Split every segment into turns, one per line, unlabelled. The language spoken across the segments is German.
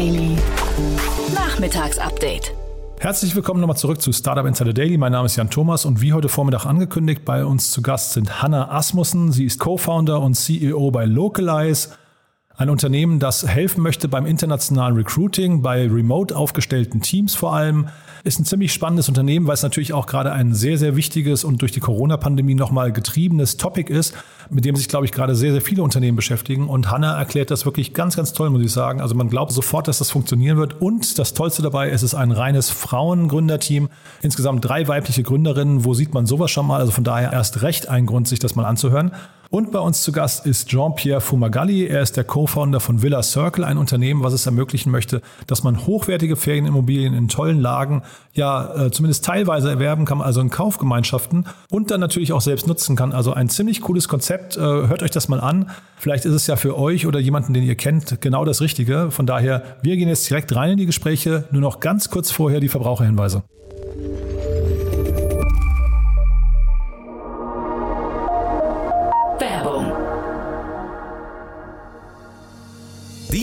Daily. Nachmittagsupdate.
Herzlich willkommen nochmal zurück zu Startup Insider Daily. Mein Name ist Jan Thomas und wie heute Vormittag angekündigt, bei uns zu Gast sind Hanna Asmussen. Sie ist Co-Founder und CEO bei Localize. Ein Unternehmen, das helfen möchte beim internationalen Recruiting, bei remote aufgestellten Teams vor allem. Ist ein ziemlich spannendes Unternehmen, weil es natürlich auch gerade ein sehr, sehr wichtiges und durch die Corona-Pandemie nochmal getriebenes Topic ist, mit dem sich, glaube ich, gerade sehr, sehr viele Unternehmen beschäftigen. Und Hanna erklärt das wirklich ganz, ganz toll, muss ich sagen. Also man glaubt sofort, dass das funktionieren wird. Und das Tollste dabei ist, es ist ein reines Frauengründerteam. Insgesamt drei weibliche Gründerinnen. Wo sieht man sowas schon mal? Also von daher erst recht ein Grund, sich das mal anzuhören. Und bei uns zu Gast ist Jean-Pierre Fumagalli. Er ist der Co-Founder von Villa Circle, ein Unternehmen, was es ermöglichen möchte, dass man hochwertige Ferienimmobilien in tollen Lagen ja äh, zumindest teilweise erwerben kann, also in Kaufgemeinschaften und dann natürlich auch selbst nutzen kann. Also ein ziemlich cooles Konzept. Äh, hört euch das mal an. Vielleicht ist es ja für euch oder jemanden, den ihr kennt, genau das Richtige. Von daher, wir gehen jetzt direkt rein in die Gespräche. Nur noch ganz kurz vorher die Verbraucherhinweise.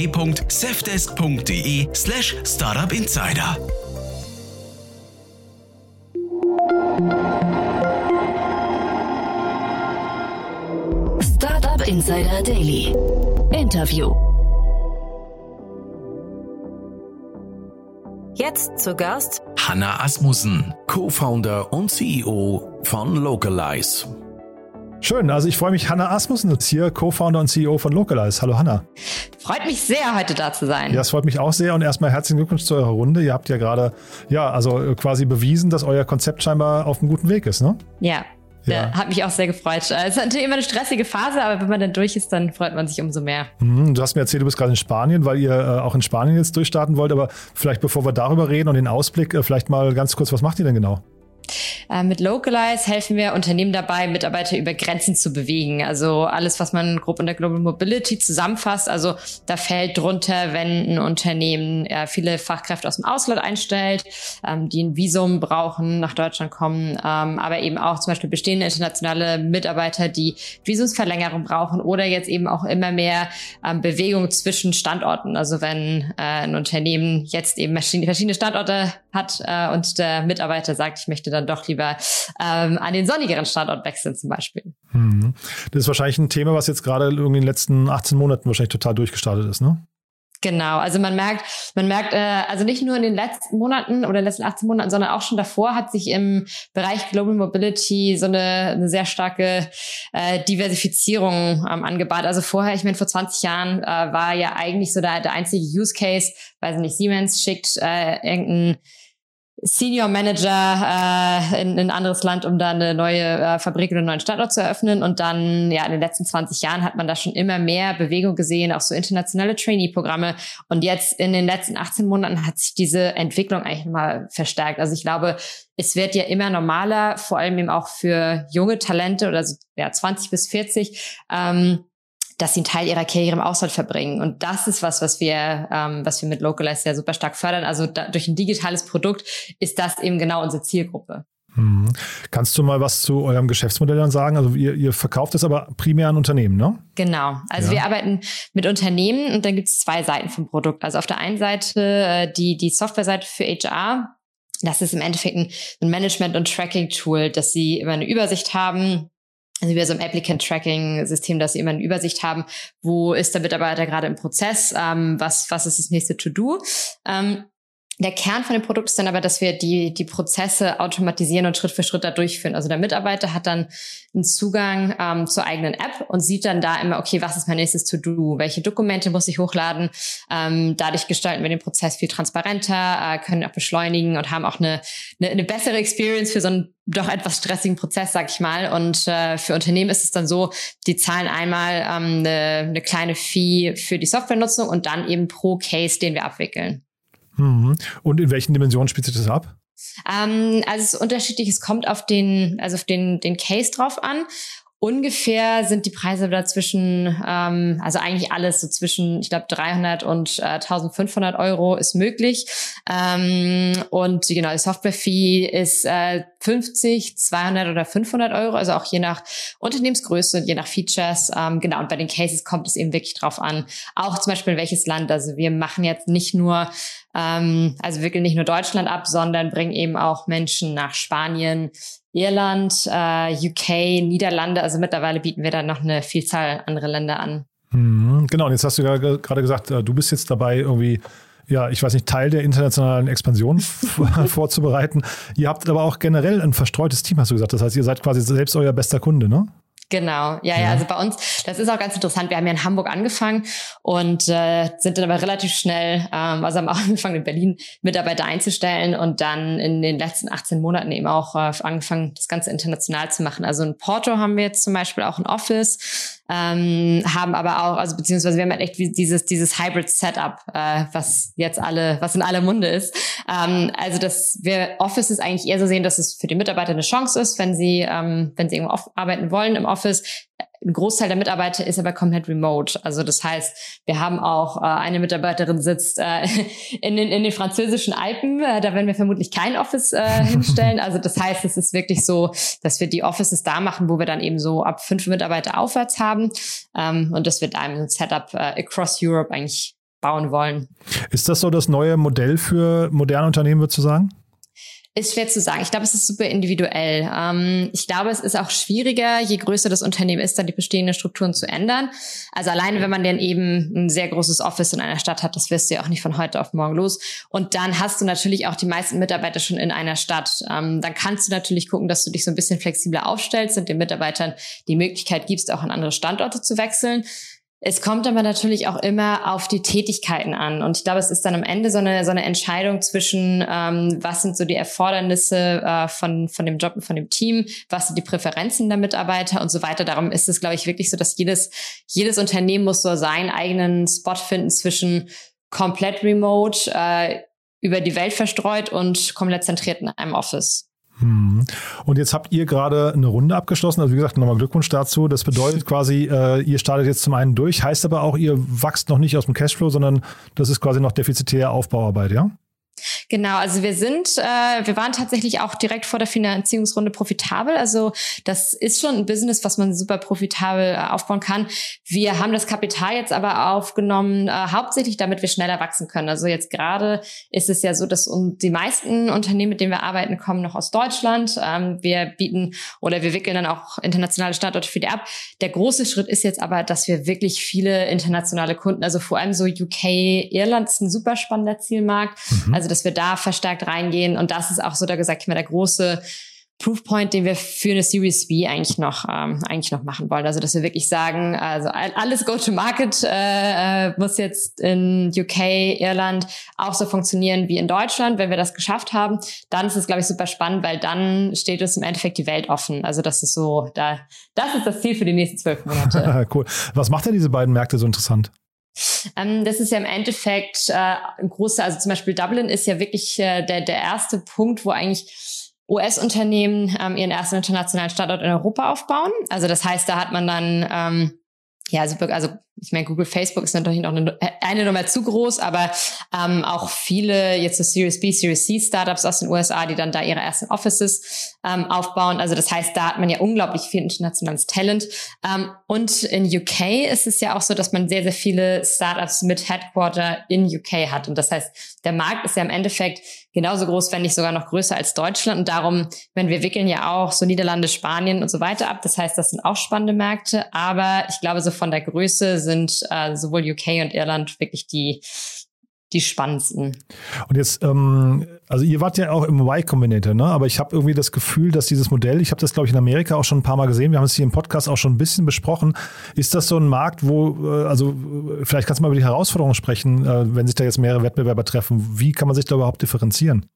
www.safdesk.de slash startupinsider.
Startup Insider Daily. Interview. Jetzt zu Gast
Hanna Asmussen, Co-Founder und CEO von Localize.
Schön, also ich freue mich, Hanna Asmussen ist hier, Co-Founder und CEO von Localize. Hallo Hanna.
Freut mich sehr, heute da zu sein.
Ja, es freut mich auch sehr und erstmal herzlichen Glückwunsch zu eurer Runde. Ihr habt ja gerade, ja, also quasi bewiesen, dass euer Konzept scheinbar auf einem guten Weg ist, ne?
Ja, ja. hat mich auch sehr gefreut. Es ist natürlich immer eine stressige Phase, aber wenn man dann durch ist, dann freut man sich umso mehr.
Mhm, du hast mir erzählt, du bist gerade in Spanien, weil ihr äh, auch in Spanien jetzt durchstarten wollt. Aber vielleicht bevor wir darüber reden und den Ausblick, äh, vielleicht mal ganz kurz, was macht ihr denn genau?
Äh, mit Localize helfen wir Unternehmen dabei, Mitarbeiter über Grenzen zu bewegen. Also alles, was man grob unter Global Mobility zusammenfasst. Also da fällt drunter, wenn ein Unternehmen äh, viele Fachkräfte aus dem Ausland einstellt, ähm, die ein Visum brauchen, nach Deutschland kommen, ähm, aber eben auch zum Beispiel bestehende internationale Mitarbeiter, die Visumsverlängerung brauchen oder jetzt eben auch immer mehr ähm, Bewegung zwischen Standorten. Also wenn äh, ein Unternehmen jetzt eben verschiedene Standorte hat äh, und der Mitarbeiter sagt, ich möchte dann doch lieber ähm, an den sonnigeren Standort wechseln zum Beispiel.
Mhm. Das ist wahrscheinlich ein Thema, was jetzt gerade irgendwie in den letzten 18 Monaten wahrscheinlich total durchgestartet ist, ne?
Genau, also man merkt, man merkt, äh, also nicht nur in den letzten Monaten oder letzten 18 Monaten, sondern auch schon davor hat sich im Bereich Global Mobility so eine, eine sehr starke äh, Diversifizierung ähm, angebahnt. Also vorher, ich meine, vor 20 Jahren äh, war ja eigentlich so der, der einzige Use Case, weiß nicht, Siemens schickt äh, irgendein Senior Manager äh, in, in ein anderes Land, um da eine neue äh, Fabrik oder einen neuen Standort zu eröffnen. Und dann, ja, in den letzten 20 Jahren hat man da schon immer mehr Bewegung gesehen, auch so internationale Trainee-Programme. Und jetzt in den letzten 18 Monaten hat sich diese Entwicklung eigentlich mal verstärkt. Also ich glaube, es wird ja immer normaler, vor allem eben auch für junge Talente oder so, ja, 20 bis 40, ähm, dass sie einen Teil ihrer Karriere im Ausland verbringen. Und das ist was, was wir, ähm, was wir mit Localize ja super stark fördern. Also da, durch ein digitales Produkt ist das eben genau unsere Zielgruppe.
Mhm. Kannst du mal was zu eurem Geschäftsmodell dann sagen? Also ihr, ihr verkauft es aber primär an Unternehmen, ne?
Genau. Also ja. wir arbeiten mit Unternehmen und dann gibt es zwei Seiten vom Produkt. Also auf der einen Seite äh, die, die Softwareseite für HR. Das ist im Endeffekt ein, ein Management- und Tracking-Tool, dass sie immer eine Übersicht haben, also wie so ein Applicant-Tracking-System, dass sie immer eine Übersicht haben, wo ist der Mitarbeiter gerade im Prozess, ähm, was, was ist das nächste To-Do. Ähm, der Kern von dem Produkt ist dann aber, dass wir die, die Prozesse automatisieren und Schritt für Schritt da durchführen. Also der Mitarbeiter hat dann einen Zugang ähm, zur eigenen App und sieht dann da immer, okay, was ist mein nächstes To-Do? Welche Dokumente muss ich hochladen? Ähm, dadurch gestalten wir den Prozess viel transparenter, äh, können auch beschleunigen und haben auch eine, eine, eine bessere Experience für so einen doch etwas stressigen Prozess, sag ich mal. Und äh, für Unternehmen ist es dann so, die zahlen einmal ähm, eine, eine kleine Fee für die Softwarenutzung und dann eben pro Case, den wir abwickeln.
Mhm. Und in welchen Dimensionen spielt sich das ab?
Ähm, also es ist unterschiedlich, es kommt auf den, also auf den, den Case drauf an. Ungefähr sind die Preise dazwischen, ähm, also eigentlich alles so zwischen, ich glaube, 300 und äh, 1500 Euro ist möglich. Ähm, und genau, die Software-Fee ist äh, 50, 200 oder 500 Euro, also auch je nach Unternehmensgröße und je nach Features. Ähm, genau, und bei den Cases kommt es eben wirklich drauf an. Auch zum Beispiel welches Land. Also wir machen jetzt nicht nur ähm, also wickeln nicht nur Deutschland ab, sondern bringen eben auch Menschen nach Spanien, Irland, äh, UK, Niederlande. Also mittlerweile bieten wir dann noch eine Vielzahl andere Länder an.
Mhm, genau, und jetzt hast du ja gerade gesagt, äh, du bist jetzt dabei, irgendwie, ja, ich weiß nicht, Teil der internationalen Expansion vorzubereiten. Ihr habt aber auch generell ein verstreutes Team, hast du gesagt. Das heißt, ihr seid quasi selbst euer bester Kunde, ne?
Genau, ja, ja, also bei uns, das ist auch ganz interessant. Wir haben ja in Hamburg angefangen und äh, sind dann aber relativ schnell, ähm, also haben auch angefangen in Berlin Mitarbeiter einzustellen und dann in den letzten 18 Monaten eben auch äh, angefangen, das Ganze international zu machen. Also in Porto haben wir jetzt zum Beispiel auch ein Office, ähm, haben aber auch, also beziehungsweise wir haben halt echt dieses, dieses Hybrid-Setup, äh, was jetzt alle, was in aller Munde ist. Ähm, also dass wir Office ist eigentlich eher so sehen, dass es für die Mitarbeiter eine Chance ist, wenn sie, ähm, wenn sie irgendwo arbeiten wollen im Office, ein Großteil der Mitarbeiter ist aber komplett remote. Also das heißt, wir haben auch äh, eine Mitarbeiterin sitzt äh, in, den, in den französischen Alpen. Äh, da werden wir vermutlich kein Office äh, hinstellen. Also das heißt, es ist wirklich so, dass wir die Offices da machen, wo wir dann eben so ab fünf Mitarbeiter aufwärts haben ähm, und dass wir da ein Setup äh, across Europe eigentlich bauen wollen.
Ist das so das neue Modell für moderne Unternehmen, würdest du sagen?
Ist schwer zu sagen. Ich glaube, es ist super individuell. Ähm, ich glaube, es ist auch schwieriger, je größer das Unternehmen ist, dann die bestehenden Strukturen zu ändern. Also alleine, wenn man denn eben ein sehr großes Office in einer Stadt hat, das wirst du ja auch nicht von heute auf morgen los. Und dann hast du natürlich auch die meisten Mitarbeiter schon in einer Stadt. Ähm, dann kannst du natürlich gucken, dass du dich so ein bisschen flexibler aufstellst und den Mitarbeitern die Möglichkeit gibst, auch an andere Standorte zu wechseln. Es kommt aber natürlich auch immer auf die Tätigkeiten an. Und ich glaube, es ist dann am Ende so eine, so eine Entscheidung zwischen, ähm, was sind so die Erfordernisse äh, von, von dem Job und von dem Team, was sind die Präferenzen der Mitarbeiter und so weiter. Darum ist es, glaube ich, wirklich so, dass jedes, jedes Unternehmen muss so seinen eigenen Spot finden zwischen komplett remote, äh, über die Welt verstreut und komplett zentriert in einem Office.
Hm. Und jetzt habt ihr gerade eine Runde abgeschlossen. Also wie gesagt, nochmal Glückwunsch dazu. Das bedeutet quasi, äh, ihr startet jetzt zum einen durch, heißt aber auch, ihr wachst noch nicht aus dem Cashflow, sondern das ist quasi noch defizitär Aufbauarbeit, ja?
Genau, also wir sind, äh, wir waren tatsächlich auch direkt vor der Finanzierungsrunde profitabel. Also das ist schon ein Business, was man super profitabel äh, aufbauen kann. Wir haben das Kapital jetzt aber aufgenommen, äh, hauptsächlich damit wir schneller wachsen können. Also jetzt gerade ist es ja so, dass die meisten Unternehmen, mit denen wir arbeiten, kommen noch aus Deutschland. Ähm, wir bieten oder wir wickeln dann auch internationale Standorte für die ab. Der große Schritt ist jetzt aber, dass wir wirklich viele internationale Kunden, also vor allem so UK, Irland ist ein super spannender Zielmarkt. Mhm. Also dass wir da verstärkt reingehen. Und das ist auch so, da gesagt, immer der große Proofpoint, den wir für eine Series B eigentlich noch ähm, eigentlich noch machen wollen. Also dass wir wirklich sagen, also alles Go-to-Market äh, äh, muss jetzt in UK, Irland auch so funktionieren wie in Deutschland. Wenn wir das geschafft haben, dann ist es glaube ich super spannend, weil dann steht uns im Endeffekt die Welt offen. Also das ist so, da das ist das Ziel für die nächsten zwölf Monate.
cool. Was macht denn diese beiden Märkte so interessant?
Ähm, das ist ja im Endeffekt äh, ein großer, also zum Beispiel Dublin ist ja wirklich äh, der, der erste Punkt, wo eigentlich US-Unternehmen ähm, ihren ersten internationalen Standort in Europa aufbauen. Also das heißt, da hat man dann ähm, ja, also, also ich meine, Google, Facebook ist natürlich noch eine, eine Nummer zu groß, aber ähm, auch viele jetzt so Series B, Series C Startups aus den USA, die dann da ihre ersten Offices ähm, aufbauen. Also das heißt, da hat man ja unglaublich viel internationales Talent. Ähm, und in UK ist es ja auch so, dass man sehr, sehr viele Startups mit Headquarter in UK hat. Und das heißt, der Markt ist ja im Endeffekt genauso groß, wenn nicht sogar noch größer als Deutschland. Und darum, wenn wir wickeln ja auch so Niederlande, Spanien und so weiter ab. Das heißt, das sind auch spannende Märkte. Aber ich glaube, so von der Größe sind äh, sowohl UK und Irland wirklich die die spannendsten.
Und jetzt, ähm, also ihr wart ja auch im Y Combinator, ne? Aber ich habe irgendwie das Gefühl, dass dieses Modell, ich habe das glaube ich in Amerika auch schon ein paar Mal gesehen, wir haben es hier im Podcast auch schon ein bisschen besprochen. Ist das so ein Markt, wo, äh, also vielleicht kannst du mal über die Herausforderungen sprechen, äh, wenn sich da jetzt mehrere Wettbewerber treffen. Wie kann man sich da überhaupt differenzieren?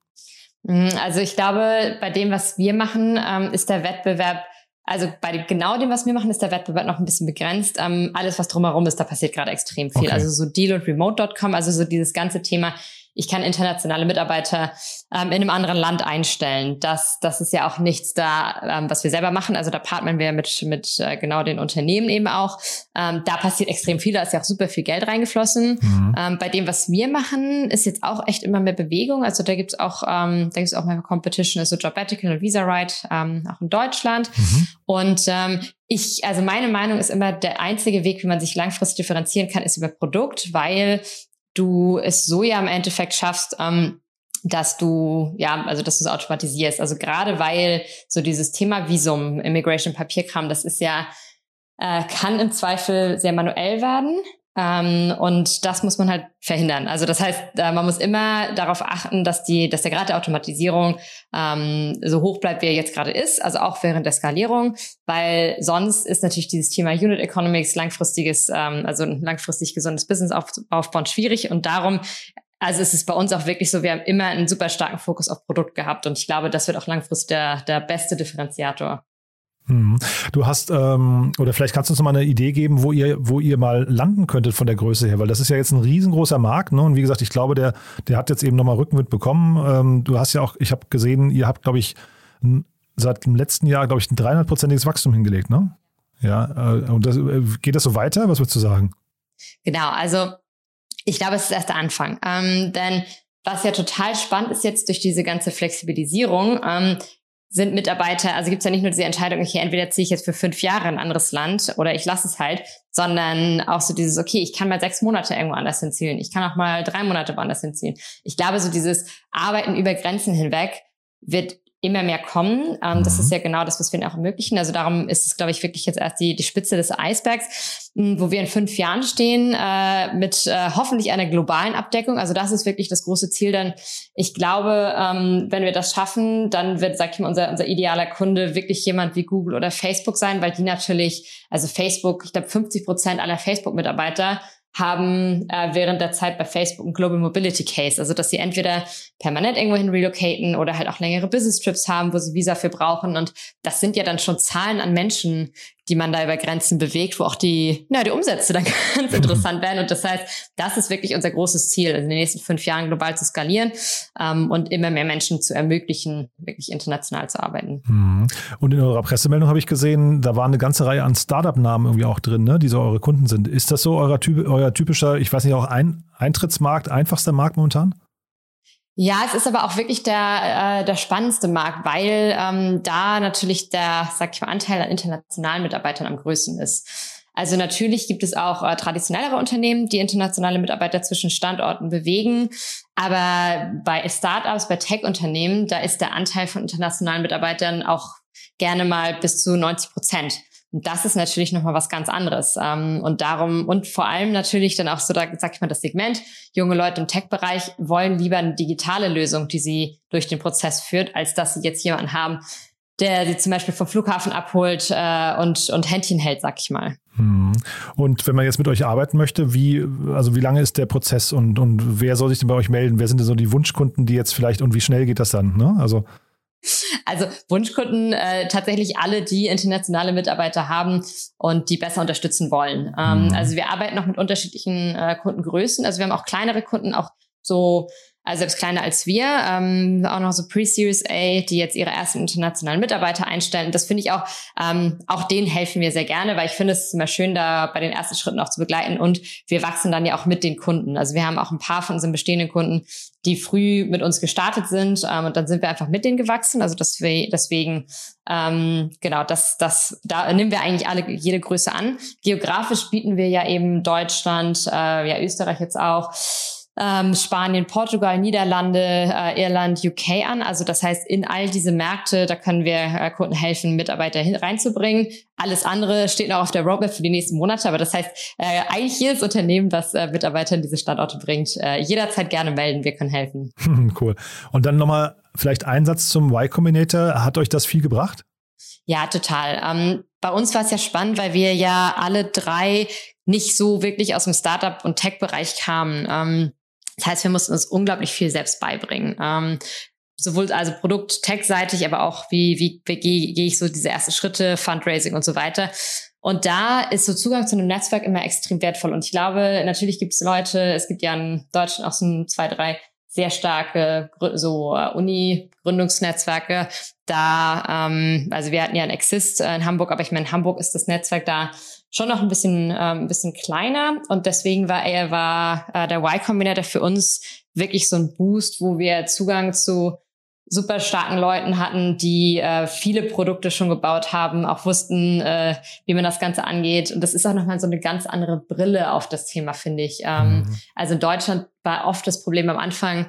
Mhm, also ich glaube, bei dem, was wir machen, ähm, ist der Wettbewerb also bei genau dem, was wir machen, ist der Wettbewerb noch ein bisschen begrenzt. Ähm, alles, was drumherum ist, da passiert gerade extrem viel. Okay. Also so Deal und Remote.com, also so dieses ganze Thema ich kann internationale Mitarbeiter ähm, in einem anderen Land einstellen. Das, das ist ja auch nichts da, ähm, was wir selber machen. Also da partnern wir mit, mit äh, genau den Unternehmen eben auch. Ähm, da passiert extrem viel, da ist ja auch super viel Geld reingeflossen. Mhm. Ähm, bei dem, was wir machen, ist jetzt auch echt immer mehr Bewegung. Also da gibt's auch, ähm, da gibt's auch mehr Competition, also Jobetical und Visa Right, ähm, auch in Deutschland. Mhm. Und ähm, ich, also meine Meinung ist immer, der einzige Weg, wie man sich langfristig differenzieren kann, ist über Produkt, weil du es so ja im Endeffekt schaffst, ähm, dass du, ja, also dass du es automatisierst. Also gerade weil so dieses Thema Visum, Immigration, Papierkram, das ist ja, äh, kann im Zweifel sehr manuell werden. Ähm, und das muss man halt verhindern. Also das heißt, äh, man muss immer darauf achten, dass die, dass der Grad der Automatisierung ähm, so hoch bleibt, wie er jetzt gerade ist, also auch während der Skalierung, weil sonst ist natürlich dieses Thema Unit Economics, langfristiges, ähm, also ein langfristig gesundes Business auf, aufbauen schwierig und darum also es ist bei uns auch wirklich so, wir haben immer einen super starken Fokus auf Produkt gehabt und ich glaube, das wird auch langfristig der, der beste Differenziator.
Mhm. Du hast, ähm, oder vielleicht kannst du uns mal eine Idee geben, wo ihr, wo ihr mal landen könntet von der Größe her, weil das ist ja jetzt ein riesengroßer Markt, ne? Und wie gesagt, ich glaube, der, der hat jetzt eben nochmal Rückenwind bekommen. Ähm, du hast ja auch, ich habe gesehen, ihr habt, glaube ich, seit dem letzten Jahr, glaube ich, ein 300-prozentiges Wachstum hingelegt, ne? Ja, äh, und das, äh, geht das so weiter? Was würdest du sagen?
Genau, also ich glaube, es ist erst der Anfang. Ähm, denn was ja total spannend ist jetzt durch diese ganze Flexibilisierung, ähm, sind Mitarbeiter, also gibt es ja nicht nur diese Entscheidung, okay, entweder ziehe ich jetzt für fünf Jahre in ein anderes Land oder ich lasse es halt, sondern auch so dieses, okay, ich kann mal sechs Monate irgendwo anders hinziehen, ich kann auch mal drei Monate woanders hinziehen. Ich glaube, so dieses Arbeiten über Grenzen hinweg wird immer mehr kommen. Ähm, mhm. Das ist mhm. ja genau das, was wir auch ermöglichen. Also darum ist es, glaube ich, wirklich jetzt erst die, die Spitze des Eisbergs, mh, wo wir in fünf Jahren stehen, äh, mit äh, hoffentlich einer globalen Abdeckung. Also das ist wirklich das große Ziel. Denn ich glaube, ähm, wenn wir das schaffen, dann wird, sag ich mal, unser, unser idealer Kunde wirklich jemand wie Google oder Facebook sein, weil die natürlich, also Facebook, ich glaube, 50 Prozent aller Facebook-Mitarbeiter haben äh, während der Zeit bei Facebook ein Global Mobility Case, also dass sie entweder permanent irgendwohin relocaten oder halt auch längere Business Trips haben, wo sie Visa für brauchen. Und das sind ja dann schon Zahlen an Menschen, die man da über Grenzen bewegt, wo auch die, na, die Umsätze dann ganz interessant werden. Und das heißt, das ist wirklich unser großes Ziel, also in den nächsten fünf Jahren global zu skalieren ähm, und immer mehr Menschen zu ermöglichen, wirklich international zu arbeiten.
Mhm. Und in eurer Pressemeldung habe ich gesehen, da war eine ganze Reihe an Startup-Namen irgendwie auch drin, ne, die so eure Kunden sind. Ist das so euer, euer typischer, ich weiß nicht, auch ein Eintrittsmarkt, einfachster Markt momentan?
Ja, es ist aber auch wirklich der, äh, der spannendste Markt, weil ähm, da natürlich der, sag ich mal, Anteil an internationalen Mitarbeitern am größten ist. Also natürlich gibt es auch äh, traditionellere Unternehmen, die internationale Mitarbeiter zwischen Standorten bewegen. Aber bei Startups, bei Tech-Unternehmen, da ist der Anteil von internationalen Mitarbeitern auch gerne mal bis zu 90 Prozent. Das ist natürlich nochmal was ganz anderes. Ähm, und darum, und vor allem natürlich dann auch so, da sag ich mal, das Segment, junge Leute im Tech-Bereich wollen lieber eine digitale Lösung, die sie durch den Prozess führt, als dass sie jetzt jemanden haben, der sie zum Beispiel vom Flughafen abholt äh, und, und Händchen hält, sag ich mal.
Hm. Und wenn man jetzt mit euch arbeiten möchte, wie, also wie lange ist der Prozess und, und wer soll sich denn bei euch melden? Wer sind denn so die Wunschkunden, die jetzt vielleicht und wie schnell geht das dann? Ne? Also
also Wunschkunden äh, tatsächlich alle, die internationale Mitarbeiter haben und die besser unterstützen wollen. Ähm, mhm. Also wir arbeiten noch mit unterschiedlichen äh, Kundengrößen. Also wir haben auch kleinere Kunden, auch so also selbst kleiner als wir, ähm, auch noch so Pre-Series A, die jetzt ihre ersten internationalen Mitarbeiter einstellen. Das finde ich auch, ähm, auch denen helfen wir sehr gerne, weil ich finde es ist immer schön, da bei den ersten Schritten auch zu begleiten und wir wachsen dann ja auch mit den Kunden. Also wir haben auch ein paar von unseren bestehenden Kunden, die früh mit uns gestartet sind ähm, und dann sind wir einfach mit denen gewachsen. Also deswegen, deswegen ähm, genau, das, das, da nehmen wir eigentlich alle jede Größe an. Geografisch bieten wir ja eben Deutschland, äh, ja Österreich jetzt auch ähm, Spanien, Portugal, Niederlande, äh, Irland, UK an. Also das heißt, in all diese Märkte, da können wir äh, Kunden helfen, Mitarbeiter hin, reinzubringen. Alles andere steht noch auf der Roadmap für die nächsten Monate. Aber das heißt, äh, eigentlich jedes Unternehmen, was äh, Mitarbeiter in diese Standorte bringt, äh, jederzeit gerne melden. Wir können helfen.
cool. Und dann nochmal vielleicht ein Satz zum Y Combinator. Hat euch das viel gebracht?
Ja, total. Ähm, bei uns war es ja spannend, weil wir ja alle drei nicht so wirklich aus dem Startup- und Tech-Bereich kamen. Ähm, das heißt, wir mussten uns unglaublich viel selbst beibringen. Ähm, sowohl also Produkt, Tech-seitig, aber auch wie, wie, wie gehe geh ich so diese ersten Schritte, Fundraising und so weiter. Und da ist so Zugang zu einem Netzwerk immer extrem wertvoll. Und ich glaube, natürlich gibt es Leute, es gibt ja in Deutschland auch so zwei, drei sehr starke so äh, Uni-Gründungsnetzwerke. Da, ähm, also wir hatten ja ein Exist äh, in Hamburg, aber ich meine, in Hamburg ist das Netzwerk da schon noch ein bisschen, ähm, ein bisschen kleiner. Und deswegen war er, war äh, der Y Combinator für uns wirklich so ein Boost, wo wir Zugang zu super starken Leuten hatten, die äh, viele Produkte schon gebaut haben, auch wussten, äh, wie man das Ganze angeht. Und das ist auch nochmal so eine ganz andere Brille auf das Thema, finde ich. Ähm, mhm. Also in Deutschland war oft das Problem am Anfang,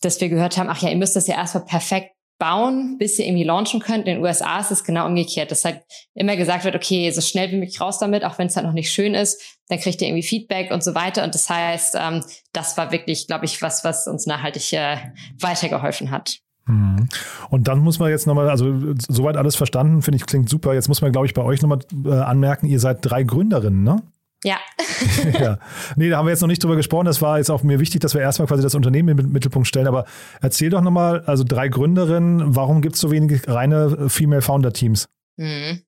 dass wir gehört haben, ach ja, ihr müsst das ja erstmal perfekt bauen, bis ihr irgendwie launchen könnt. In den USA ist es genau umgekehrt. dass halt immer gesagt wird, okay, so schnell wie möglich raus damit, auch wenn es halt noch nicht schön ist, dann kriegt ihr irgendwie Feedback und so weiter. Und das heißt, ähm, das war wirklich, glaube ich, was, was uns nachhaltig äh, weitergeholfen hat.
Mhm. Und dann muss man jetzt nochmal, also soweit alles verstanden, finde ich, klingt super. Jetzt muss man, glaube ich, bei euch nochmal äh, anmerken, ihr seid drei Gründerinnen, ne?
Ja.
ja. Nee, da haben wir jetzt noch nicht drüber gesprochen. Das war jetzt auch mir wichtig, dass wir erstmal quasi das Unternehmen im Mittelpunkt stellen. Aber erzähl doch nochmal, also drei Gründerinnen, warum gibt es so wenig reine Female Founder Teams? Mhm.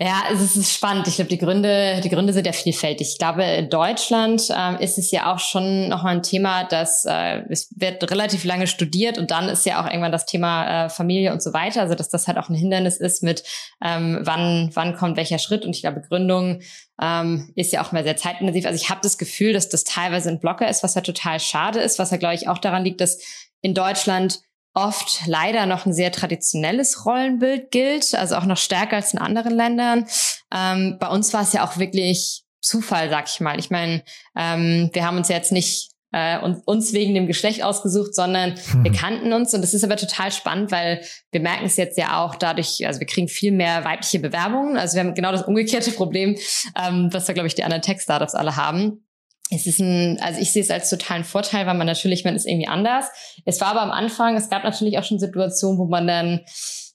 Ja, es ist spannend. Ich glaube, die Gründe, die Gründe sind ja vielfältig. Ich glaube, in Deutschland ähm, ist es ja auch schon noch mal ein Thema, dass äh, es wird relativ lange studiert und dann ist ja auch irgendwann das Thema äh, Familie und so weiter. Also dass das halt auch ein Hindernis ist mit ähm, wann wann kommt welcher Schritt. Und ich glaube, Gründung ähm, ist ja auch mal sehr zeitintensiv. Also ich habe das Gefühl, dass das teilweise ein Blocker ist, was ja total schade ist, was ja glaube ich auch daran liegt, dass in Deutschland oft leider noch ein sehr traditionelles Rollenbild gilt, also auch noch stärker als in anderen Ländern. Ähm, bei uns war es ja auch wirklich Zufall, sag ich mal. Ich meine, ähm, wir haben uns jetzt nicht äh, uns wegen dem Geschlecht ausgesucht, sondern hm. wir kannten uns und das ist aber total spannend, weil wir merken es jetzt ja auch dadurch, also wir kriegen viel mehr weibliche Bewerbungen. Also wir haben genau das umgekehrte Problem, ähm, was da glaube ich die anderen Tech-Startups alle haben es ist ein, also ich sehe es als totalen Vorteil, weil man natürlich, man ist irgendwie anders. Es war aber am Anfang, es gab natürlich auch schon Situationen, wo man dann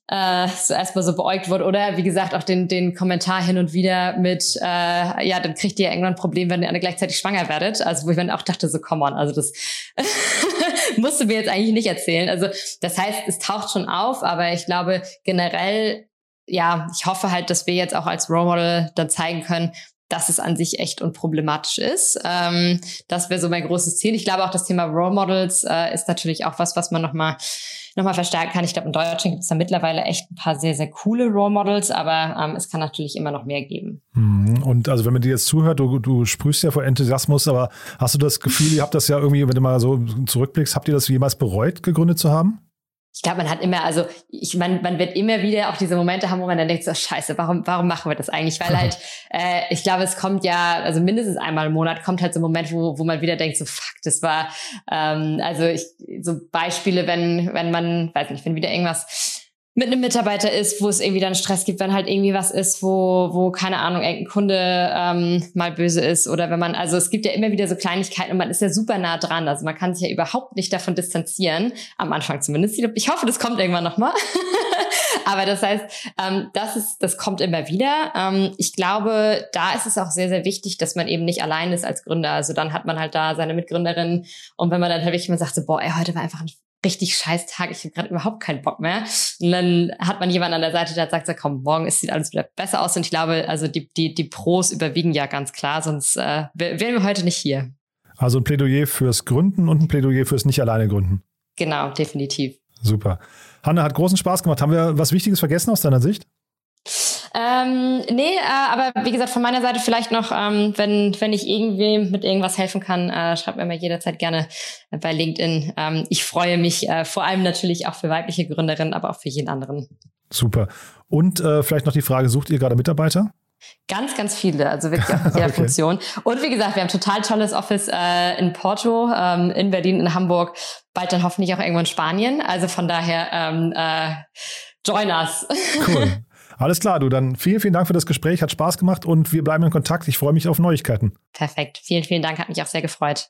äh, so erstmal so beäugt wurde oder wie gesagt auch den, den Kommentar hin und wieder mit, äh, ja, dann kriegt ihr irgendwann ein Problem, wenn ihr alle gleichzeitig schwanger werdet. Also wo ich dann auch dachte, so come on, also das musst du mir jetzt eigentlich nicht erzählen. Also das heißt, es taucht schon auf, aber ich glaube generell ja, ich hoffe halt, dass wir jetzt auch als Role Model dann zeigen können, dass es an sich echt unproblematisch ist. Ähm, das wäre so mein großes Ziel. Ich glaube auch, das Thema Role Models äh, ist natürlich auch was, was man nochmal noch mal verstärken kann. Ich glaube, in Deutschland gibt es da mittlerweile echt ein paar sehr, sehr coole Role Models, aber ähm, es kann natürlich immer noch mehr geben.
Mhm. Und also wenn man dir jetzt zuhört, du, du sprühst ja vor Enthusiasmus, aber hast du das Gefühl, ihr habt das ja irgendwie, wenn du mal so zurückblickst, habt ihr das jemals bereut, gegründet zu haben?
Ich glaube, man hat immer, also ich man, man wird immer wieder auch diese Momente haben, wo man dann denkt, so scheiße, warum, warum machen wir das eigentlich? Weil halt, äh, ich glaube, es kommt ja, also mindestens einmal im Monat kommt halt so ein Moment, wo, wo man wieder denkt, so fuck, das war, ähm, also ich, so Beispiele, wenn, wenn man, weiß nicht, wenn wieder irgendwas mit einem Mitarbeiter ist, wo es irgendwie dann Stress gibt, wenn halt irgendwie was ist, wo, wo keine Ahnung, irgendein Kunde ähm, mal böse ist oder wenn man, also es gibt ja immer wieder so Kleinigkeiten und man ist ja super nah dran. Also man kann sich ja überhaupt nicht davon distanzieren, am Anfang zumindest. Ich hoffe, das kommt irgendwann nochmal. Aber das heißt, ähm, das ist, das kommt immer wieder. Ähm, ich glaube, da ist es auch sehr, sehr wichtig, dass man eben nicht allein ist als Gründer. Also dann hat man halt da seine Mitgründerin und wenn man dann halt wirklich mal sagt, so, boah, ey, heute war einfach ein richtig scheiß Tag, ich habe gerade überhaupt keinen Bock mehr. Und dann hat man jemanden an der Seite, der sagt, so, komm, morgen sieht alles wieder besser aus. Und ich glaube, also die, die, die Pros überwiegen ja ganz klar, sonst äh, wären wir heute nicht hier.
Also ein Plädoyer fürs Gründen und ein Plädoyer fürs nicht alleine Gründen.
Genau, definitiv.
Super. Hanne, hat großen Spaß gemacht. Haben wir was Wichtiges vergessen aus deiner Sicht?
Ähm, nee, äh, aber wie gesagt, von meiner Seite vielleicht noch, ähm, wenn, wenn ich irgendwem mit irgendwas helfen kann, äh, schreibt mir mal jederzeit gerne bei LinkedIn. Ähm, ich freue mich äh, vor allem natürlich auch für weibliche Gründerinnen, aber auch für jeden anderen.
Super. Und äh, vielleicht noch die Frage, sucht ihr gerade Mitarbeiter?
Ganz, ganz viele, also wirklich auf jeder okay. Funktion. Und wie gesagt, wir haben total tolles Office äh, in Porto, ähm, in Berlin, in Hamburg, bald dann hoffentlich auch irgendwo in Spanien. Also von daher, ähm, äh, join us.
Cool. Alles klar, du, dann vielen, vielen Dank für das Gespräch, hat Spaß gemacht und wir bleiben in Kontakt. Ich freue mich auf Neuigkeiten.
Perfekt. Vielen, vielen Dank, hat mich auch sehr gefreut.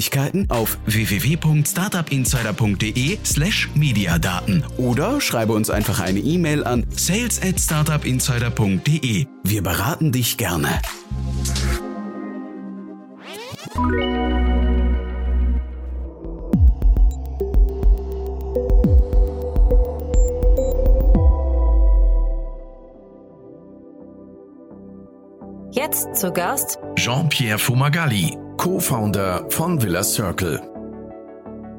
Möglichkeiten auf www.startupinsider.de slash Mediadaten oder schreibe uns einfach eine E-Mail an sales at startupinsider.de. Wir beraten dich gerne.
Jetzt zu Gast
Jean-Pierre Fumagalli, Co-Founder von Villa Circle.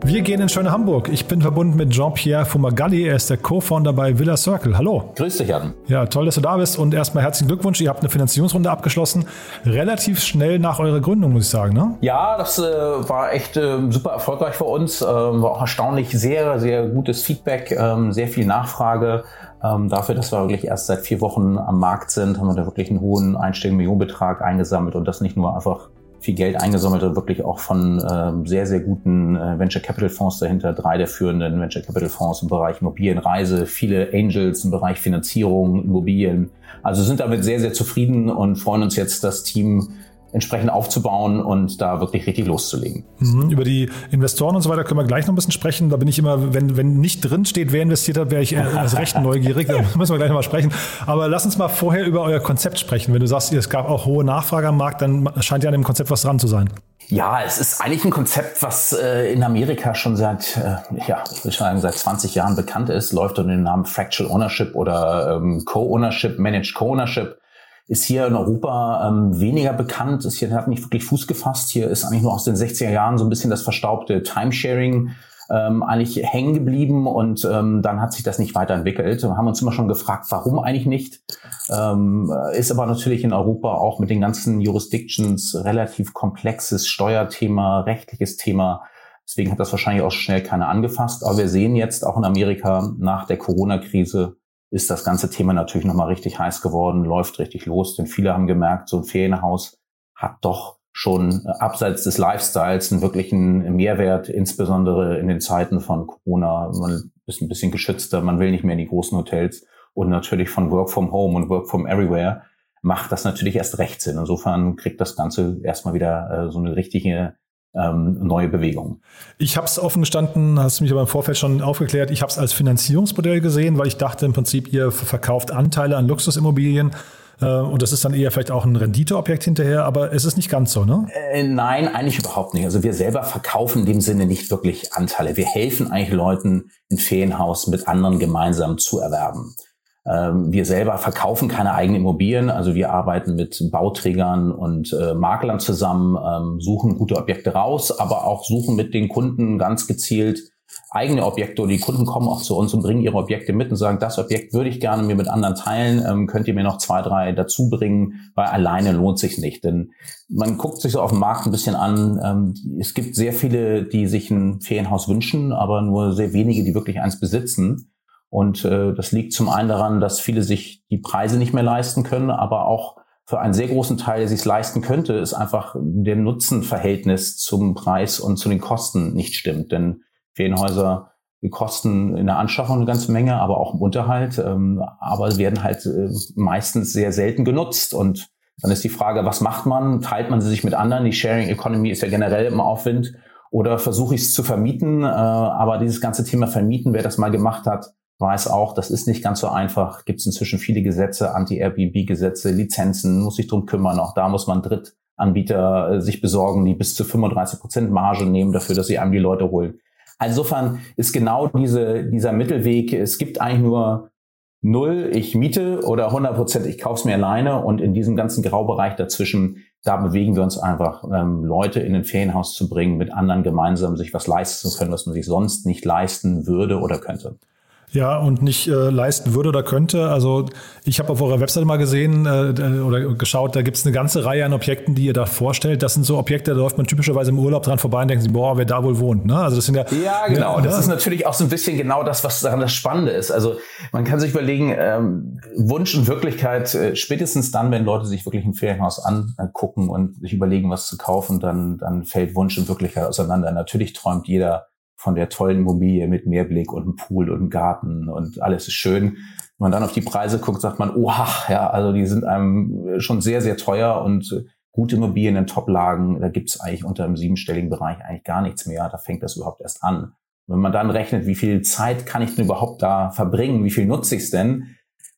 Wir gehen in schöne Hamburg. Ich bin verbunden mit Jean-Pierre Fumagalli. Er ist der Co-Founder bei Villa Circle. Hallo.
Grüß dich, Jan.
Ja, toll, dass du da bist. Und erstmal herzlichen Glückwunsch. Ihr habt eine Finanzierungsrunde abgeschlossen. Relativ schnell nach eurer Gründung, muss ich sagen, ne?
Ja, das äh, war echt äh, super erfolgreich für uns. Ähm, war auch erstaunlich sehr, sehr gutes Feedback, ähm, sehr viel Nachfrage. Ähm, dafür, dass wir wirklich erst seit vier Wochen am Markt sind, haben wir da wirklich einen hohen einstelligen Millionenbetrag eingesammelt und das nicht nur einfach viel Geld eingesammelt, sondern wirklich auch von ähm, sehr, sehr guten äh, Venture Capital Fonds dahinter, drei der führenden Venture Capital Fonds im Bereich Immobilienreise, viele Angels im Bereich Finanzierung, Immobilien. Also sind damit sehr, sehr zufrieden und freuen uns jetzt, das Team entsprechend aufzubauen und da wirklich richtig loszulegen.
Mhm, über die Investoren und so weiter können wir gleich noch ein bisschen sprechen. Da bin ich immer, wenn, wenn nicht drin steht, wer investiert hat, wäre ich als recht neugierig. Da müssen wir gleich nochmal sprechen. Aber lass uns mal vorher über euer Konzept sprechen. Wenn du sagst, es gab auch hohe Nachfrage am Markt, dann scheint ja an dem Konzept was dran zu sein.
Ja, es ist eigentlich ein Konzept, was äh, in Amerika schon seit, äh, ja, ich will sagen, seit 20 Jahren bekannt ist, läuft unter dem Namen Fractional Ownership oder ähm, Co-Ownership, Managed Co-Ownership ist hier in Europa ähm, weniger bekannt, ist hier hat nicht wirklich Fuß gefasst. Hier ist eigentlich nur aus den 60er Jahren so ein bisschen das verstaubte Timesharing ähm, eigentlich hängen geblieben und ähm, dann hat sich das nicht weiterentwickelt. Wir haben uns immer schon gefragt, warum eigentlich nicht. Ähm, ist aber natürlich in Europa auch mit den ganzen Jurisdictions relativ komplexes Steuerthema, rechtliches Thema. Deswegen hat das wahrscheinlich auch schnell keiner angefasst. Aber wir sehen jetzt auch in Amerika nach der Corona-Krise, ist das ganze Thema natürlich nochmal richtig heiß geworden, läuft richtig los, denn viele haben gemerkt, so ein Ferienhaus hat doch schon äh, abseits des Lifestyles einen wirklichen Mehrwert, insbesondere in den Zeiten von Corona. Man ist ein bisschen geschützter, man will nicht mehr in die großen Hotels und natürlich von Work from Home und Work from Everywhere macht das natürlich erst recht Sinn. Insofern kriegt das Ganze erstmal wieder äh, so eine richtige ähm, neue Bewegung.
Ich habe es offen gestanden, hast du mich aber im Vorfeld schon aufgeklärt, ich habe es als Finanzierungsmodell gesehen, weil ich dachte im Prinzip, ihr verkauft Anteile an Luxusimmobilien äh, und das ist dann eher vielleicht auch ein Renditeobjekt hinterher, aber es ist nicht ganz so, ne?
Äh, nein, eigentlich überhaupt nicht. Also wir selber verkaufen in dem Sinne nicht wirklich Anteile. Wir helfen eigentlich Leuten, ein Ferienhaus mit anderen gemeinsam zu erwerben. Ähm, wir selber verkaufen keine eigenen Immobilien, also wir arbeiten mit Bauträgern und äh, Maklern zusammen, ähm, suchen gute Objekte raus, aber auch suchen mit den Kunden ganz gezielt eigene Objekte. Und die Kunden kommen auch zu uns und bringen ihre Objekte mit und sagen, das Objekt würde ich gerne mir mit anderen teilen, ähm, könnt ihr mir noch zwei, drei dazu bringen, weil alleine lohnt sich nicht. Denn man guckt sich so auf dem Markt ein bisschen an, ähm, es gibt sehr viele, die sich ein Ferienhaus wünschen, aber nur sehr wenige, die wirklich eins besitzen. Und äh, das liegt zum einen daran, dass viele sich die Preise nicht mehr leisten können, aber auch für einen sehr großen Teil, der sich es leisten könnte, ist einfach der Nutzenverhältnis zum Preis und zu den Kosten nicht stimmt. Denn Ferienhäuser kosten in der Anschaffung eine ganze Menge, aber auch im Unterhalt, ähm, aber werden halt äh, meistens sehr selten genutzt. Und dann ist die Frage, was macht man? Teilt man sie sich mit anderen? Die Sharing Economy ist ja generell im Aufwind. Oder versuche ich es zu vermieten? Äh, aber dieses ganze Thema Vermieten, wer das mal gemacht hat, weiß auch, das ist nicht ganz so einfach. Gibt es inzwischen viele Gesetze, Anti-Airbnb-Gesetze, Lizenzen, muss sich drum kümmern. Auch da muss man Drittanbieter äh, sich besorgen, die bis zu 35 Prozent Marge nehmen dafür, dass sie einem die Leute holen. Insofern ist genau diese, dieser Mittelweg, es gibt eigentlich nur null, ich miete oder 100 Prozent, ich kaufe es mir alleine und in diesem ganzen Graubereich dazwischen, da bewegen wir uns einfach, ähm, Leute in ein Ferienhaus zu bringen, mit anderen gemeinsam sich was leisten zu können, was man sich sonst nicht leisten würde oder könnte.
Ja, und nicht äh, leisten würde oder könnte. Also ich habe auf eurer Webseite mal gesehen äh, oder geschaut, da gibt es eine ganze Reihe an Objekten, die ihr da vorstellt. Das sind so Objekte, da läuft man typischerweise im Urlaub dran vorbei und denkt sich, boah, wer da wohl wohnt. Ne?
Also das sind ja. Ja, genau. Ja, das ist natürlich auch so ein bisschen genau das, was daran das Spannende ist. Also man kann sich überlegen, ähm, Wunsch und Wirklichkeit, äh, spätestens dann, wenn Leute sich wirklich ein Ferienhaus angucken und sich überlegen, was zu kaufen, dann, dann fällt Wunsch und Wirklichkeit auseinander. Natürlich träumt jeder von der tollen Immobilie mit Meerblick und einem Pool und einem Garten und alles ist schön. Wenn man dann auf die Preise guckt, sagt man, oha, ja, also die sind einem schon sehr, sehr teuer und gute Immobilien in Top-Lagen, da gibt's eigentlich unter einem siebenstelligen Bereich eigentlich gar nichts mehr. Da fängt das überhaupt erst an. Wenn man dann rechnet, wie viel Zeit kann ich denn überhaupt da verbringen, wie viel nutze ich's denn,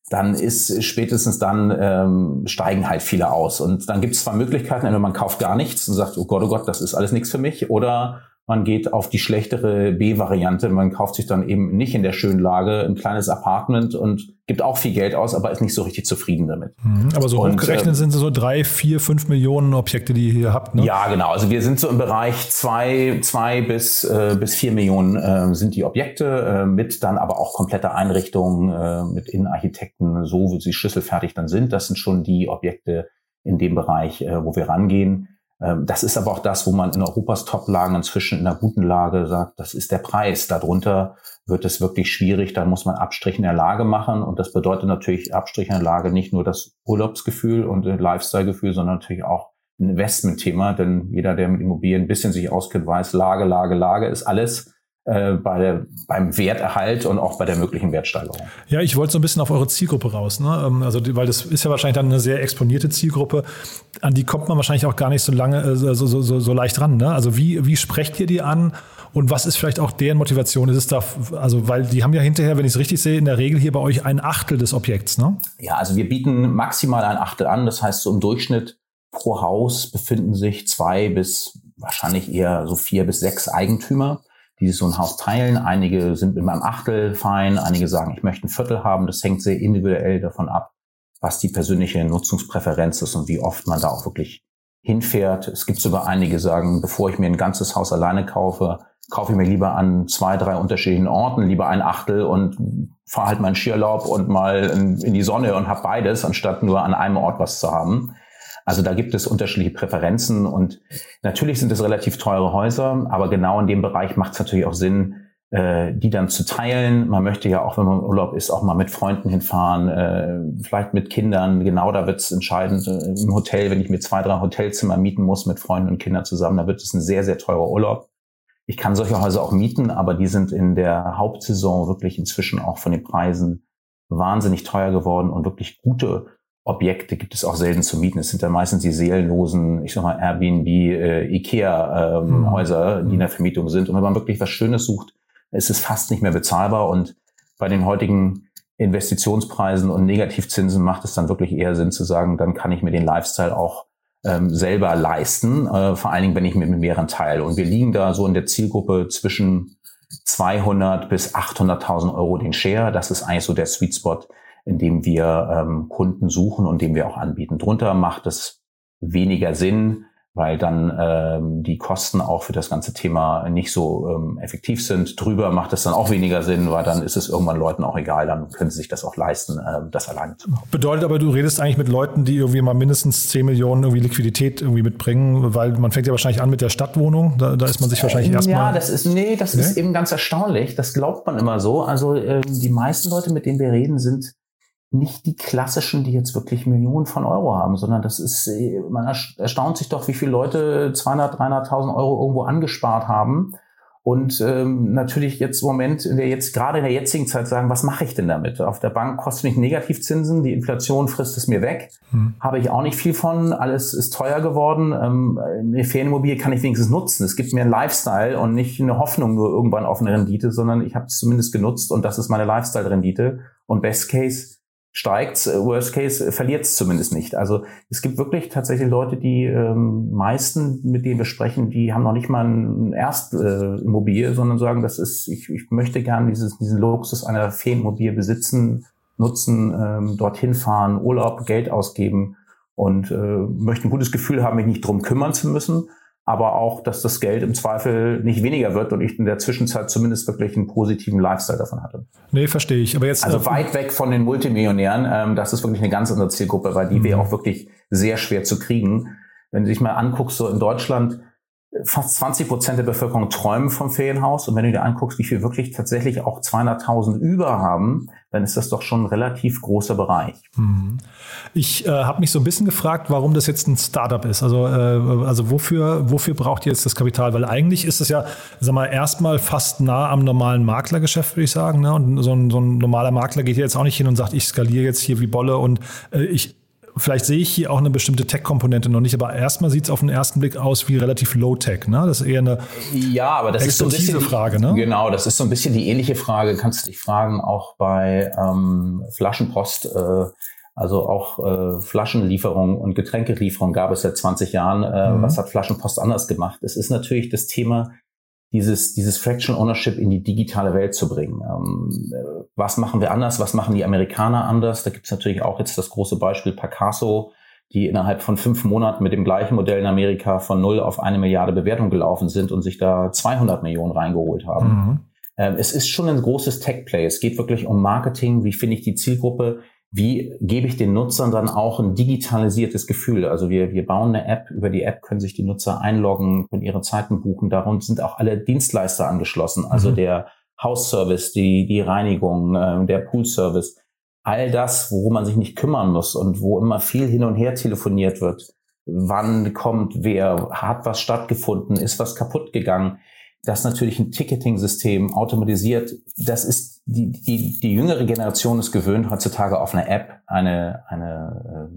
dann ist spätestens dann ähm, steigen halt viele aus. Und dann gibt es zwei Möglichkeiten. Entweder man kauft gar nichts und sagt, oh Gott, oh Gott, das ist alles nichts für mich. Oder man geht auf die schlechtere B-Variante. Man kauft sich dann eben nicht in der schönen Lage ein kleines Apartment und gibt auch viel Geld aus, aber ist nicht so richtig zufrieden damit.
Mhm, aber so und, hochgerechnet äh, sind es so drei, vier, fünf Millionen Objekte, die ihr hier habt. Ne?
Ja, genau. Also wir sind so im Bereich zwei, zwei bis, äh, bis vier Millionen äh, sind die Objekte, äh, mit dann aber auch komplette Einrichtungen äh, mit Innenarchitekten, so wie sie schlüsselfertig dann sind. Das sind schon die Objekte in dem Bereich, äh, wo wir rangehen. Ähm, das ist aber auch das, wo man in Europas Top-Lagen inzwischen in einer guten Lage sagt, das ist der Preis. Darunter wird es wirklich schwierig. Da muss man Abstriche in der Lage machen. Und das bedeutet natürlich Abstriche in der Lage nicht nur das Urlaubsgefühl und Lifestyle-Gefühl, sondern natürlich auch ein Investment-Thema. Denn jeder, der mit Immobilien ein bisschen sich auskennt, weiß, Lage, Lage, Lage ist alles bei der, beim Werterhalt und auch bei der möglichen Wertsteigerung.
Ja, ich wollte so ein bisschen auf eure Zielgruppe raus, ne? Ähm, also, weil das ist ja wahrscheinlich dann eine sehr exponierte Zielgruppe, an die kommt man wahrscheinlich auch gar nicht so lange, äh, so, so, so, so leicht ran. Ne? Also wie, wie sprecht ihr die an? Und was ist vielleicht auch deren Motivation? Ist es da, also, weil die haben ja hinterher, wenn ich es richtig sehe, in der Regel hier bei euch ein Achtel des Objekts, ne?
Ja, also wir bieten maximal ein Achtel an. Das heißt, so im Durchschnitt pro Haus befinden sich zwei bis wahrscheinlich eher so vier bis sechs Eigentümer die sich so ein Haus teilen. Einige sind mit einem Achtel fein, einige sagen, ich möchte ein Viertel haben. Das hängt sehr individuell davon ab, was die persönliche Nutzungspräferenz ist und wie oft man da auch wirklich hinfährt. Es gibt sogar einige, sagen, bevor ich mir ein ganzes Haus alleine kaufe, kaufe ich mir lieber an zwei, drei unterschiedlichen Orten, lieber ein Achtel und fahre halt meinen Skierlaub und mal in, in die Sonne und habe beides, anstatt nur an einem Ort was zu haben. Also da gibt es unterschiedliche Präferenzen und natürlich sind es relativ teure Häuser, aber genau in dem Bereich macht es natürlich auch Sinn, äh, die dann zu teilen. Man möchte ja auch, wenn man im Urlaub ist, auch mal mit Freunden hinfahren, äh, vielleicht mit Kindern. Genau da wird es entscheidend. Äh, Im Hotel, wenn ich mir zwei, drei Hotelzimmer mieten muss mit Freunden und Kindern zusammen, da wird es ein sehr, sehr teurer Urlaub. Ich kann solche Häuser auch mieten, aber die sind in der Hauptsaison wirklich inzwischen auch von den Preisen wahnsinnig teuer geworden und wirklich gute Objekte gibt es auch selten zu mieten. Es sind dann meistens die seelenlosen, ich sag mal Airbnb, äh, Ikea-Häuser, ähm, mhm. die in der Vermietung sind. Und wenn man wirklich was Schönes sucht, ist es fast nicht mehr bezahlbar. Und bei den heutigen Investitionspreisen und Negativzinsen macht es dann wirklich eher Sinn zu sagen, dann kann ich mir den Lifestyle auch ähm, selber leisten, äh, vor allen Dingen, wenn ich mir mit mehreren teile. Und wir liegen da so in der Zielgruppe zwischen 200 bis 800.000 Euro den Share. Das ist eigentlich so der Sweet Spot, in dem wir ähm, Kunden suchen und dem wir auch anbieten. Drunter macht es weniger Sinn, weil dann ähm, die Kosten auch für das ganze Thema nicht so ähm, effektiv sind. Drüber macht es dann auch weniger Sinn, weil dann ist es irgendwann Leuten auch egal, dann können sie sich das auch leisten, äh, das alleine zu machen.
Bedeutet aber, du redest eigentlich mit Leuten, die irgendwie mal mindestens 10 Millionen irgendwie Liquidität irgendwie mitbringen, weil man fängt ja wahrscheinlich an mit der Stadtwohnung, da, da ist man sich wahrscheinlich ähm, erstmal...
Ja, das ist, nee, das nee? ist eben ganz erstaunlich, das glaubt man immer so. Also ähm, die meisten Leute, mit denen wir reden, sind nicht die klassischen, die jetzt wirklich Millionen von Euro haben, sondern das ist, äh, man erstaunt sich doch, wie viele Leute 200, 300.000 Euro irgendwo angespart haben und ähm, natürlich jetzt im Moment, in der jetzt gerade in der jetzigen Zeit sagen, was mache ich denn damit? Auf der Bank kostet mich Negativzinsen, die Inflation frisst es mir weg, hm. habe ich auch nicht viel von, alles ist teuer geworden. Ähm, eine Ferienimmobilie kann ich wenigstens nutzen. Es gibt mir einen Lifestyle und nicht eine Hoffnung nur irgendwann auf eine Rendite, sondern ich habe es zumindest genutzt und das ist meine Lifestyle-Rendite. Und Best Case steigt, äh, Worst Case äh, verliert es zumindest nicht. Also es gibt wirklich tatsächlich Leute, die ähm, meisten, mit denen wir sprechen, die haben noch nicht mal ein Erstimmobilie, äh, sondern sagen, das ist, ich, ich möchte gern dieses, diesen Luxus einer Ferienimmobilie besitzen nutzen, ähm, dorthin fahren, Urlaub, Geld ausgeben und äh, möchten ein gutes Gefühl haben, mich nicht drum kümmern zu müssen, aber auch, dass das Geld im Zweifel nicht weniger wird und ich in der Zwischenzeit zumindest wirklich einen positiven Lifestyle davon hatte.
Nee, verstehe ich. Aber jetzt
also äh, weit weg von den Multimillionären, ähm, das ist wirklich eine ganz andere Zielgruppe, weil die mhm. wäre auch wirklich sehr schwer zu kriegen. Wenn du dich mal anguckst, so in Deutschland fast 20 Prozent der Bevölkerung träumen vom Ferienhaus. Und wenn du dir anguckst, wie viel wirklich tatsächlich auch 200.000 über haben, dann ist das doch schon ein relativ großer Bereich. Mhm.
Ich äh, habe mich so ein bisschen gefragt, warum das jetzt ein Startup ist. Also, äh, also wofür, wofür braucht ihr jetzt das Kapital? Weil eigentlich ist es ja, sag mal, erstmal fast nah am normalen Maklergeschäft, würde ich sagen. Ne? Und so ein, so ein normaler Makler geht jetzt auch nicht hin und sagt, ich skaliere jetzt hier wie Bolle und äh, ich Vielleicht sehe ich hier auch eine bestimmte Tech-Komponente noch nicht, aber erstmal sieht es auf den ersten Blick aus wie relativ Low-Tech. Ne? Das ist eher eine
ja, aber das ist so ein bisschen
Frage. Ne?
Genau, das ist so ein bisschen die ähnliche Frage. Kannst du dich fragen auch bei ähm, Flaschenpost. Äh, also auch äh, Flaschenlieferung und Getränkelieferung gab es seit 20 Jahren. Äh, mhm. Was hat Flaschenpost anders gemacht? Es ist natürlich das Thema dieses, dieses Fractional Ownership in die digitale Welt zu bringen. Ähm, äh, was machen wir anders? Was machen die Amerikaner anders? Da gibt es natürlich auch jetzt das große Beispiel Picasso, die innerhalb von fünf Monaten mit dem gleichen Modell in Amerika von null auf eine Milliarde Bewertung gelaufen sind und sich da 200 Millionen reingeholt haben. Mhm. Ähm, es ist schon ein großes Tech-Play. Es geht wirklich um Marketing. Wie finde ich die Zielgruppe? Wie gebe ich den Nutzern dann auch ein digitalisiertes Gefühl? Also wir, wir bauen eine App, über die App können sich die Nutzer einloggen, können ihre Zeiten buchen. Darum sind auch alle Dienstleister angeschlossen, also mhm. der Hausservice, die, die Reinigung, äh, der Poolservice. All das, worum man sich nicht kümmern muss und wo immer viel hin und her telefoniert wird. Wann kommt wer? Hat was stattgefunden? Ist was kaputt gegangen? Das natürlich ein Ticketing-System automatisiert, das ist die, die, die jüngere Generation ist gewöhnt heutzutage auf eine App, eine, eine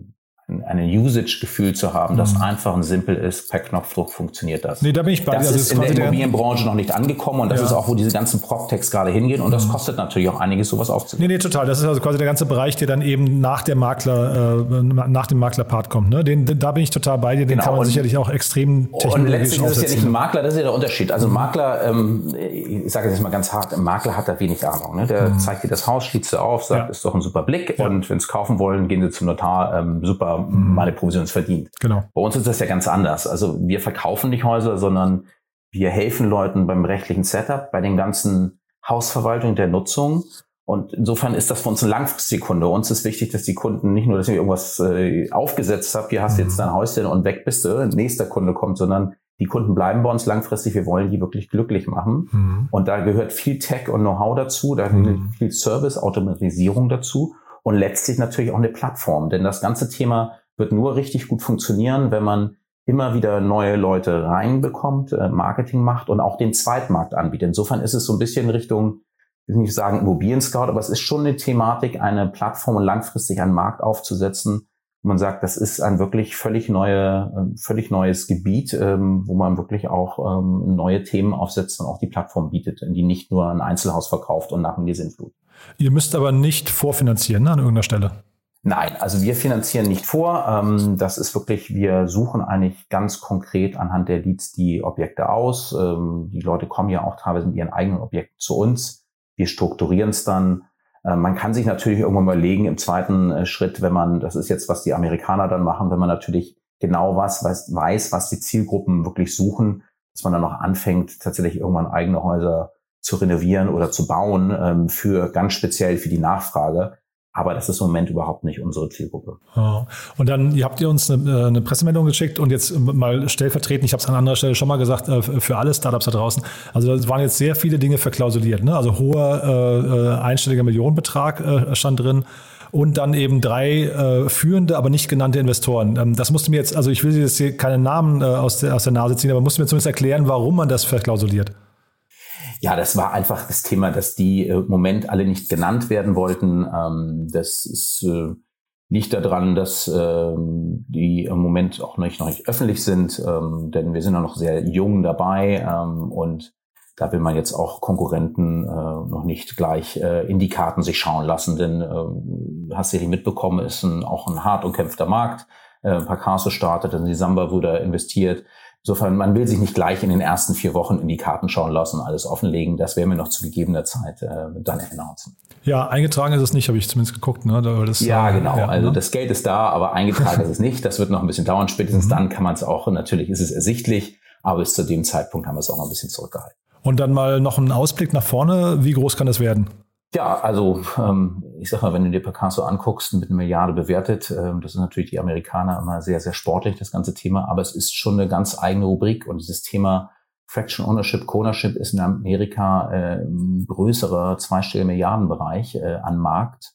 eine Usage-Gefühl zu haben, das mhm. einfach und simpel ist, per Knopfdruck funktioniert das.
Nee, da bin ich bei
Das also ist in der Immobilienbranche noch nicht angekommen und das ja. ist auch, wo diese ganzen PropTechs gerade hingehen und das mhm. kostet natürlich auch einiges, sowas aufzunehmen.
Nee, nee, total. Das ist also quasi der ganze Bereich, der dann eben nach der Makler, äh, nach dem Maklerpart kommt. Ne? Den, da bin ich total bei dir, den genau. kann man und, sicherlich auch extrem technologisch Und
letztlich ist es ja nicht ein Makler, das ist ja der Unterschied. Also Makler, ähm, ich sage jetzt mal ganz hart, ein Makler hat da wenig Ahnung. Ne? Der mhm. zeigt dir das Haus, schließt du auf, sagt, ja. ist doch ein super Blick ja. und wenn es kaufen wollen, gehen sie zum Notar, ähm, super, mhm. meine Provision uns verdient.
Genau.
Bei uns ist das ja ganz anders. Also wir verkaufen nicht Häuser, sondern wir helfen Leuten beim rechtlichen Setup, bei den ganzen Hausverwaltung der Nutzung. Und insofern ist das für uns ein langfristiger Kunde. Uns ist wichtig, dass die Kunden nicht nur, dass ich irgendwas äh, aufgesetzt habe, hier hast du jetzt mhm. dein Häuschen und weg bist du, nächster Kunde kommt, sondern die Kunden bleiben bei uns langfristig. Wir wollen die wirklich glücklich machen. Mhm. Und da gehört viel Tech und Know-how dazu, da gehört mhm. viel Service, Automatisierung dazu und letztlich natürlich auch eine Plattform. Denn das ganze Thema wird nur richtig gut funktionieren, wenn man immer wieder neue Leute reinbekommt, äh, Marketing macht und auch den Zweitmarkt anbietet. Insofern ist es so ein bisschen Richtung, ich will nicht sagen Immobilien Scout, aber es ist schon eine Thematik, eine Plattform und langfristig einen Markt aufzusetzen, wo man sagt, das ist ein wirklich völlig neue, äh, völlig neues Gebiet, ähm, wo man wirklich auch ähm, neue Themen aufsetzt und auch die Plattform bietet, in die nicht nur ein Einzelhaus verkauft und nach dem Sintflut.
Ihr müsst aber nicht vorfinanzieren ne, an irgendeiner Stelle.
Nein, also wir finanzieren nicht vor. Ähm, das ist wirklich, wir suchen eigentlich ganz konkret anhand der Leads die Objekte aus. Ähm, die Leute kommen ja auch teilweise mit ihren eigenen Objekten zu uns. Wir strukturieren es dann. Äh, man kann sich natürlich irgendwann mal legen im zweiten äh, Schritt, wenn man, das ist jetzt, was die Amerikaner dann machen, wenn man natürlich genau was weiß, weiß was die Zielgruppen wirklich suchen, dass man dann noch anfängt, tatsächlich irgendwann eigene Häuser zu renovieren oder zu bauen, ähm, für ganz speziell für die Nachfrage. Aber das ist im Moment überhaupt nicht unsere Zielgruppe.
Ja. Und dann ihr habt ihr uns eine, äh, eine, Pressemeldung geschickt und jetzt mal stellvertretend, ich habe es an anderer Stelle schon mal gesagt, äh, für alle Startups da draußen. Also es waren jetzt sehr viele Dinge verklausuliert. Ne? Also hoher äh, äh, einstelliger Millionenbetrag äh, stand drin und dann eben drei äh, führende, aber nicht genannte Investoren. Ähm, das musste mir jetzt, also ich will jetzt hier keine Namen äh, aus, der, aus der Nase ziehen, aber musste mir zumindest erklären, warum man das verklausuliert.
Ja, das war einfach das Thema, dass die äh, im Moment alle nicht genannt werden wollten. Ähm, das ist äh, liegt daran, dass ähm, die im Moment auch nicht, noch nicht öffentlich sind, ähm, denn wir sind ja noch sehr jung dabei ähm, und da will man jetzt auch Konkurrenten äh, noch nicht gleich äh, in die Karten sich schauen lassen, denn äh, hast du ja mitbekommen, ist ein, auch ein hart umkämpfter Markt. Äh, Picasso startet, dann die Samba wurde investiert. Insofern, man will sich nicht gleich in den ersten vier Wochen in die Karten schauen lassen, alles offenlegen. Das werden wir noch zu gegebener Zeit äh, dann announcen.
Ja, eingetragen ist es nicht, habe ich zumindest geguckt. Ne?
Das, ja, genau. Ja, also ne? das Geld ist da, aber eingetragen ist es nicht. Das wird noch ein bisschen dauern. Spätestens mhm. dann kann man es auch, natürlich ist es ersichtlich, aber bis zu dem Zeitpunkt haben wir es auch noch ein bisschen zurückgehalten.
Und dann mal noch ein Ausblick nach vorne. Wie groß kann das werden?
Ja, also ähm, ich sag mal, wenn du dir Picasso anguckst, mit einer Milliarde bewertet, ähm, das ist natürlich die Amerikaner immer sehr, sehr sportlich, das ganze Thema, aber es ist schon eine ganz eigene Rubrik und dieses Thema Fraction Ownership, Co-Ownership ist in Amerika äh, ein größerer zweistelliger Milliardenbereich äh, an Markt.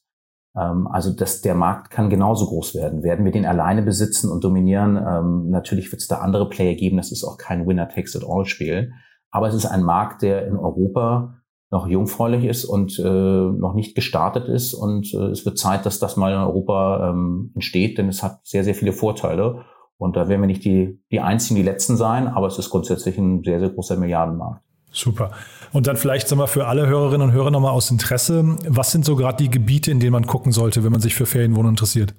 Ähm, also das, der Markt kann genauso groß werden. Werden wir den alleine besitzen und dominieren? Ähm, natürlich wird es da andere Player geben. Das ist auch kein Winner-Takes-it-all-Spiel. Aber es ist ein Markt, der in Europa noch jungfräulich ist und äh, noch nicht gestartet ist. Und äh, es wird Zeit, dass das mal in Europa ähm, entsteht, denn es hat sehr, sehr viele Vorteile. Und da werden wir nicht die, die einzigen, die letzten sein, aber es ist grundsätzlich ein sehr, sehr großer Milliardenmarkt.
Super. Und dann vielleicht sagen wir für alle Hörerinnen und Hörer nochmal aus Interesse, was sind so gerade die Gebiete, in denen man gucken sollte, wenn man sich für Ferienwohnungen interessiert?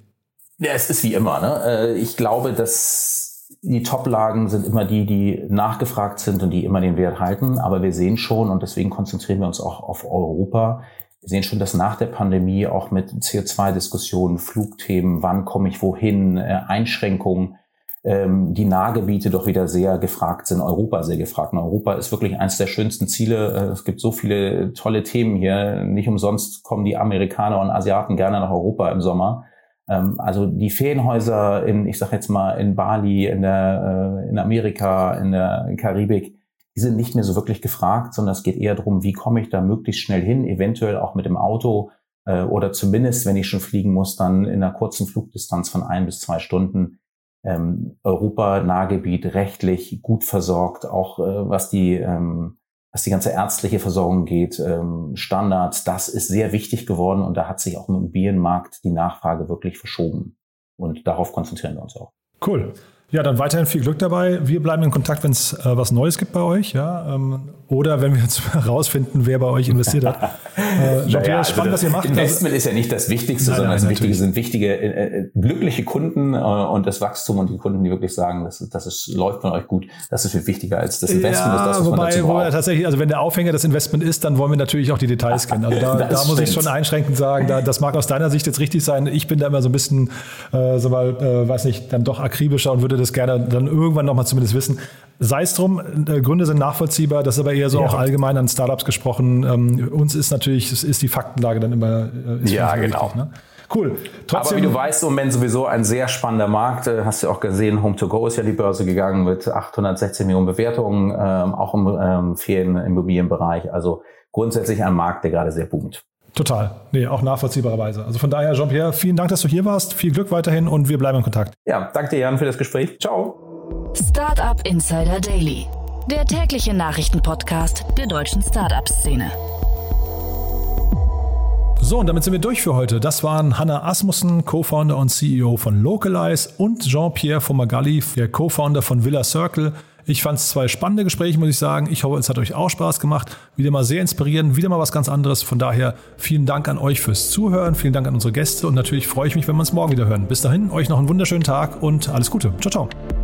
Ja, es ist wie immer. Ne? Äh, ich glaube, dass die Top-Lagen sind immer die, die nachgefragt sind und die immer den Wert halten. Aber wir sehen schon, und deswegen konzentrieren wir uns auch auf Europa, wir sehen schon, dass nach der Pandemie auch mit CO2-Diskussionen, Flugthemen, wann komme ich wohin, äh, Einschränkungen, ähm, die Nahgebiete doch wieder sehr gefragt sind, Europa sehr gefragt. Und Europa ist wirklich eines der schönsten Ziele. Äh, es gibt so viele tolle Themen hier. Nicht umsonst kommen die Amerikaner und Asiaten gerne nach Europa im Sommer. Ähm, also die Ferienhäuser in, ich sag jetzt mal, in Bali, in der, äh, in Amerika, in der Karibik, die sind nicht mehr so wirklich gefragt, sondern es geht eher darum, wie komme ich da möglichst schnell hin, eventuell auch mit dem Auto äh, oder zumindest, wenn ich schon fliegen muss, dann in einer kurzen Flugdistanz von ein bis zwei Stunden. Ähm, Europa, Nahgebiet, rechtlich gut versorgt, auch äh, was die ähm, was die ganze ärztliche Versorgung geht, ähm, Standards, das ist sehr wichtig geworden und da hat sich auch im Immobilienmarkt die Nachfrage wirklich verschoben. Und darauf konzentrieren wir uns auch.
Cool. Ja, dann weiterhin viel Glück dabei. Wir bleiben in Kontakt, wenn es äh, was Neues gibt bei euch. Ja, ähm, oder wenn wir jetzt herausfinden, wer bei euch investiert hat.
Äh, naja, also spannend, was ihr macht. Investment ist ja nicht das Wichtigste, nein, sondern das Wichtige sind wichtige, äh, äh, glückliche Kunden äh, und das Wachstum und die Kunden, die wirklich sagen, dass, dass es läuft von euch gut. Das ist viel wichtiger als das Investment. Ja, ist das, was wobei, man dazu
wobei tatsächlich, also wenn der Aufhänger das Investment ist, dann wollen wir natürlich auch die Details kennen. Also da, da muss ich schon einschränkend sagen, da, das mag aus deiner Sicht jetzt richtig sein. Ich bin da immer so ein bisschen, äh, so mal, äh, weiß nicht, dann doch akribischer und würde das gerne dann irgendwann nochmal zumindest wissen. Sei es drum, äh, Gründe sind nachvollziehbar, das ist aber eher so ja. auch allgemein an Startups gesprochen. Ähm, uns ist natürlich, ist die Faktenlage dann immer
äh, Ja, genau. Wichtig, ne? Cool. Trotzdem, aber wie du weißt, im Moment sowieso ein sehr spannender Markt. Äh, hast du auch gesehen, Home2Go ist ja die Börse gegangen mit 816 Millionen Bewertungen, ähm, auch im ähm, Ferienimmobilienbereich. Also grundsätzlich ein Markt, der gerade sehr boomt.
Total. Nee, auch nachvollziehbarerweise. Also von daher, Jean-Pierre, vielen Dank, dass du hier warst. Viel Glück weiterhin und wir bleiben in Kontakt.
Ja, danke dir, Jan, für das Gespräch. Ciao.
Startup Insider Daily, der tägliche Nachrichtenpodcast der deutschen Startup-Szene.
So, und damit sind wir durch für heute. Das waren Hanna Asmussen, Co-Founder und CEO von Localize und Jean-Pierre Fomagalli, der Co-Founder von Villa Circle. Ich fand es zwei spannende Gespräche, muss ich sagen. Ich hoffe, es hat euch auch Spaß gemacht. Wieder mal sehr inspirierend, wieder mal was ganz anderes. Von daher vielen Dank an euch fürs Zuhören, vielen Dank an unsere Gäste und natürlich freue ich mich, wenn wir uns morgen wieder hören. Bis dahin, euch noch einen wunderschönen Tag und alles Gute. Ciao, ciao.